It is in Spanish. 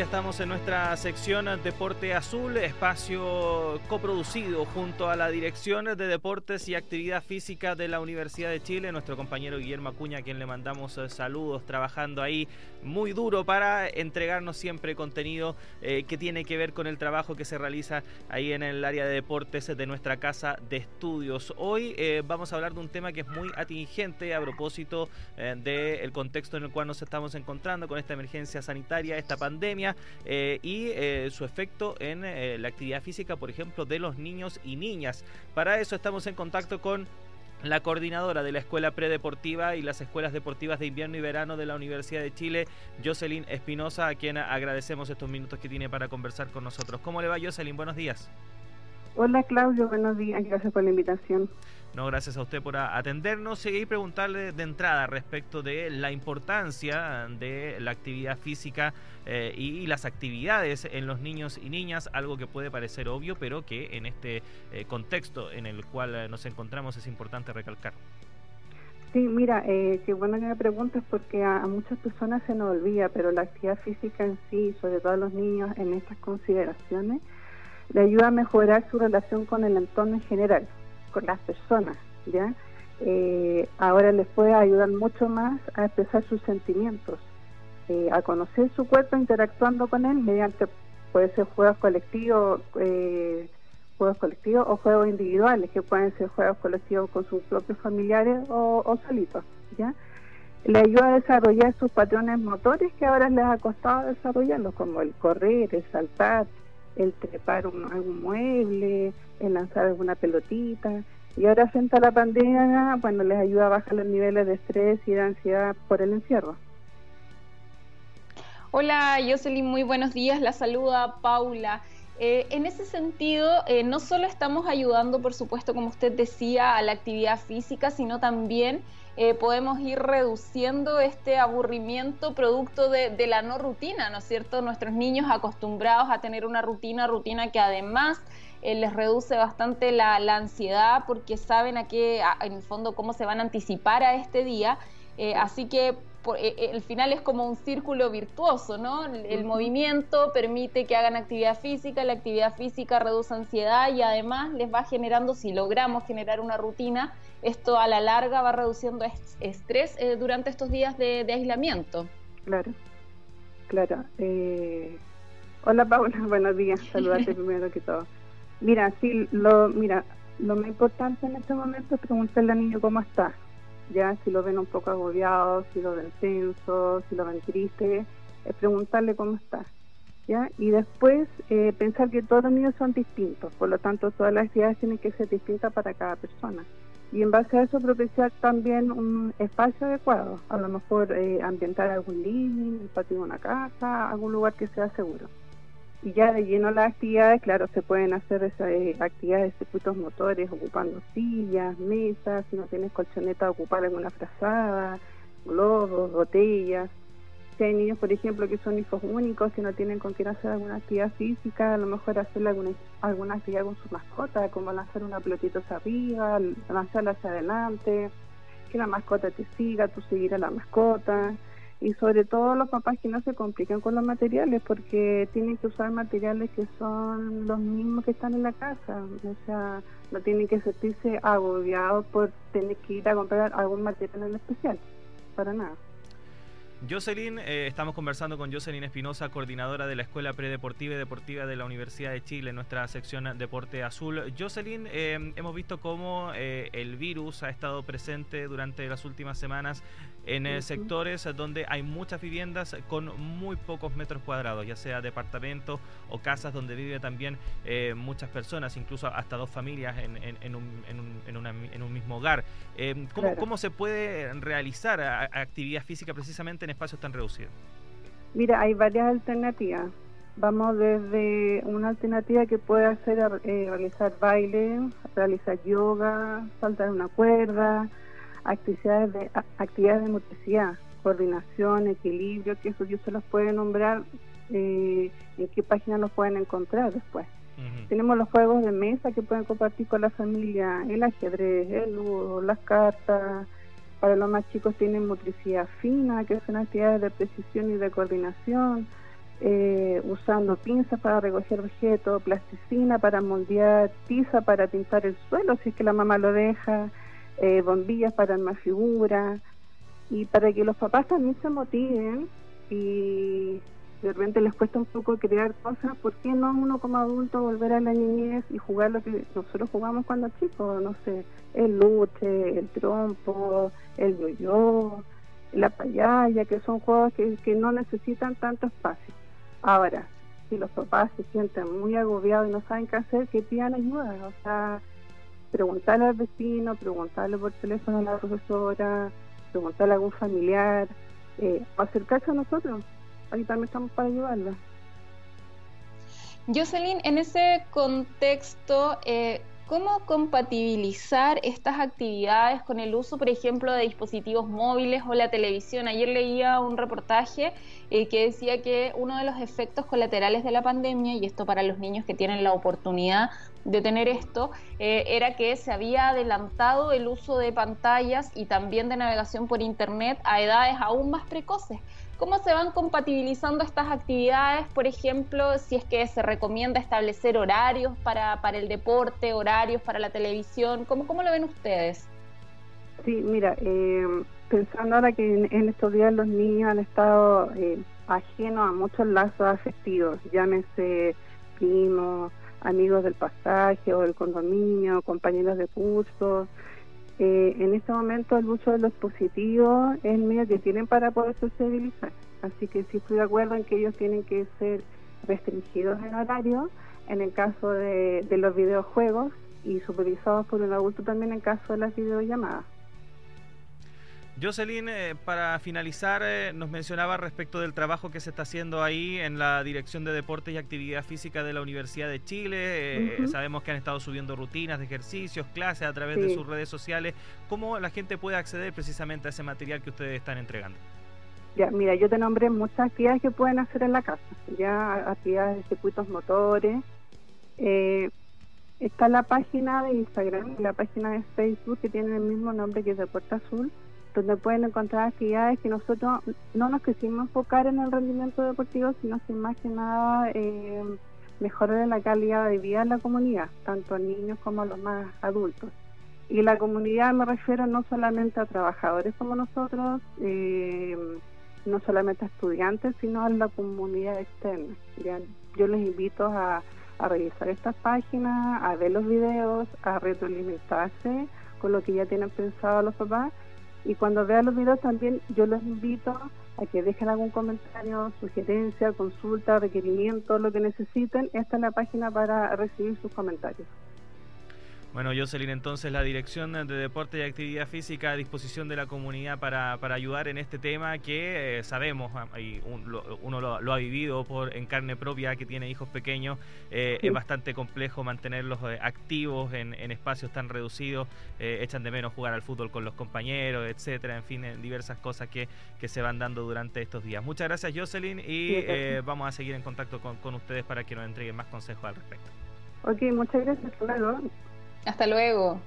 Estamos en nuestra sección Deporte Azul, espacio coproducido junto a la Dirección de Deportes y Actividad Física de la Universidad de Chile, nuestro compañero Guillermo Acuña, a quien le mandamos eh, saludos, trabajando ahí muy duro para entregarnos siempre contenido eh, que tiene que ver con el trabajo que se realiza ahí en el área de deportes de nuestra casa de estudios. Hoy eh, vamos a hablar de un tema que es muy atingente a propósito del contexto en el cual nos estamos encontrando con esta emergencia sanitaria, esta pandemia eh, y eh, su efecto en eh, la actividad física, por ejemplo, de los niños y niñas. Para eso estamos en contacto con la coordinadora de la Escuela Predeportiva y las Escuelas Deportivas de Invierno y Verano de la Universidad de Chile, Jocelyn Espinosa, a quien agradecemos estos minutos que tiene para conversar con nosotros. ¿Cómo le va, Jocelyn? Buenos días. Hola, Claudio. Buenos días. Gracias por la invitación. No, gracias a usted por atendernos y preguntarle de entrada respecto de la importancia de la actividad física eh, y, las actividades en los niños y niñas, algo que puede parecer obvio, pero que en este eh, contexto en el cual eh, nos encontramos es importante recalcar. Sí, mira, eh, qué bueno que me preguntas porque a, muchas personas se nos olvida, pero la actividad física en sí, sobre todo a los niños en estas consideraciones, le ayuda a mejorar su relación con el entorno en general con las personas, ¿ya? Eh, ahora les puede ayudar mucho más a expresar sus sentimientos, eh, a conocer su cuerpo interactuando con él mediante, puede ser juegos colectivos, eh, juegos colectivos o juegos individuales, que pueden ser juegos colectivos con sus propios familiares o, solitos, ¿ya? Le ayuda a desarrollar sus patrones motores que ahora les ha costado desarrollarlos, como el correr, el saltar, el trepar un, algún mueble, el lanzar alguna pelotita. Y ahora frente a la pandemia, bueno, les ayuda a bajar los niveles de estrés y de ansiedad por el encierro. Hola Jocelyn, muy buenos días. La saluda Paula. Eh, en ese sentido, eh, no solo estamos ayudando, por supuesto, como usted decía, a la actividad física, sino también eh, podemos ir reduciendo este aburrimiento producto de, la no rutina, ¿no es cierto? Nuestros niños acostumbrados a tener una rutina, rutina que además les reduce bastante la, ansiedad porque saben a qué, en el fondo, cómo se van a anticipar a este día. Así que eh, eh, el final es como un círculo virtuoso, ¿no? El, movimiento permite que hagan actividad física, la actividad física reduce ansiedad y además les va generando, si logramos generar una rutina, esto a la larga va reduciendo estrés eh, durante estos días de, aislamiento. Claro, claro. Hola Paula, buenos días, saludarte primero que todo. Mira, sí, lo, mira, lo más importante en este momento es preguntarle al niño cómo está ya si lo ven un poco agobiado, si lo ven tenso, si lo ven triste, es preguntarle cómo está. ¿ya? Y después eh, pensar que todos los niños son distintos, por lo tanto todas las actividades tienen que ser distintas para cada persona. Y en base a eso propiciar también un espacio adecuado, a lo mejor eh, ambientar algún living, el patio de una casa, algún lugar que sea seguro y ya de lleno las actividades, claro, se pueden hacer esas eh, actividades de circuitos motores ocupando sillas, mesas, si no tienes colchoneta, ocupar alguna frazada, globos, botellas. Si hay niños, por ejemplo, que son hijos únicos, si no tienen con quién hacer alguna actividad física, a lo mejor hacerle alguna, alguna actividad con su mascota, como lanzar una pelotita hacia arriba, lanzarla hacia adelante, que la mascota te siga, tú seguir a la mascota y sobre todo los papás que no se complican con los materiales porque tienen que usar materiales que son los mismos que están en la casa, o sea, no tienen que sentirse agobiados por tener que ir a comprar algún material en especial, para nada. Jocelyn, eh, estamos conversando con Jocelyn Espinosa, coordinadora de la Escuela Predeportiva y Deportiva de la Universidad de Chile, en nuestra sección Deporte Azul. Jocelyn, eh, hemos visto cómo eh, el virus ha estado presente durante las últimas semanas en sectores donde hay muchas viviendas con muy pocos metros cuadrados, ya sea departamentos o casas donde vive también muchas personas, incluso hasta dos familias en, un, mismo hogar. ¿cómo, ¿cómo, se puede realizar actividad física precisamente en espacios tan reducidos? Mira, hay varias alternativas. Vamos desde una alternativa que puede hacer eh, realizar baile, realizar yoga, saltar una cuerda, actividades de, actividades de motricidad, coordinación, equilibrio, que eso yo se los puedo nombrar eh, en qué página los pueden encontrar después. Tenemos los juegos de mesa que pueden compartir con la familia, el ajedrez, el ludo, las cartas, para los más chicos tienen motricidad fina, que son actividades de precisión y de coordinación. eh, usando pinzas para recoger objetos, plasticina para moldear, tiza para pintar el suelo si es que la mamá lo deja, eh, bombillas para armar figuras y para que los papás también se motiven y de repente les cuesta un poco crear cosas, ¿por qué no uno como adulto volver a la niñez y jugar lo que nosotros jugamos cuando chicos? No sé, el luche, el trompo, el yo-yo, la payaya, que son juegos que, que no necesitan tanto espacio. Ahora, si los papás se sienten muy agobiados y no saben qué hacer, que pidan ayuda, o sea, preguntarle al vecino, preguntarle por teléfono a la profesora, preguntarle a algún familiar, eh, acercarse a nosotros ahí también estamos para ayudarla. Jocelyn, en ese contexto, eh, ¿cómo compatibilizar estas actividades con el uso, por ejemplo, de dispositivos móviles o la televisión? Ayer leía un reportaje eh, que decía que uno de los efectos colaterales de la pandemia, y esto para los niños que tienen la oportunidad de tener esto, eh, era que se había adelantado el uso de pantallas y también de navegación por Internet a edades aún más precoces. ¿Cómo se van compatibilizando estas actividades? Por ejemplo, si es que se recomienda establecer horarios para, para el deporte, horarios para la televisión, ¿cómo, cómo lo ven ustedes? Sí, mira, eh, pensando ahora que en, estos días los niños han estado eh, ajenos a muchos lazos afectivos, llámese primos, amigos del pasaje o del condominio, compañeros de curso, eh, en este momento el uso de los positivos es el medio que tienen para poder sociabilizar. Así que sí estoy de acuerdo en que ellos tienen que ser restringidos en horario, en el caso de, de los videojuegos y supervisados por un adulto también en caso de las videollamadas. Jocelyn, eh, para finalizar, eh, nos mencionaba respecto del trabajo que se está haciendo ahí en la Dirección de Deportes y Actividad Física de la Universidad de Chile. Eh, sabemos que han estado subiendo rutinas de ejercicios, clases a través de sus redes sociales. ¿Cómo la gente puede acceder precisamente a ese material que ustedes están entregando? Ya, mira, yo te nombré muchas actividades que pueden hacer en la casa. Ya, actividades de circuitos motores. está la página de Instagram y la página de Facebook que tiene el mismo nombre que Deporte Azul donde pueden encontrar actividades que nosotros no nos quisimos enfocar en el rendimiento deportivo, sino que más que nada eh, mejorar la calidad de vida en la comunidad, tanto a niños como a los más adultos. Y la comunidad me refiero no solamente a trabajadores como nosotros, eh, no solamente a estudiantes, sino a la comunidad externa. Yo les invito a, a revisar estas páginas, a ver los videos, a retroalimentarse con lo que ya tienen pensado los papás y cuando vean los videos también yo los invito a que dejen algún comentario, sugerencia, consulta, requerimiento, lo que necesiten. Esta es la página para recibir sus comentarios. Bueno, Jocelyn, entonces la Dirección de Deporte y Actividad Física a disposición de la comunidad para, para ayudar en este tema que eh, sabemos, ah, y uno lo, ha vivido por en carne propia, que tiene hijos pequeños, eh, es bastante complejo mantenerlos eh, activos en, espacios tan reducidos, echan de menos jugar al fútbol con los compañeros, etcétera, en fin, diversas cosas que, que se van dando durante estos días. Muchas gracias, Jocelyn, y vamos a seguir en contacto con, con ustedes para que nos entreguen más consejos al respecto. Ok, muchas gracias. Hasta hasta luego.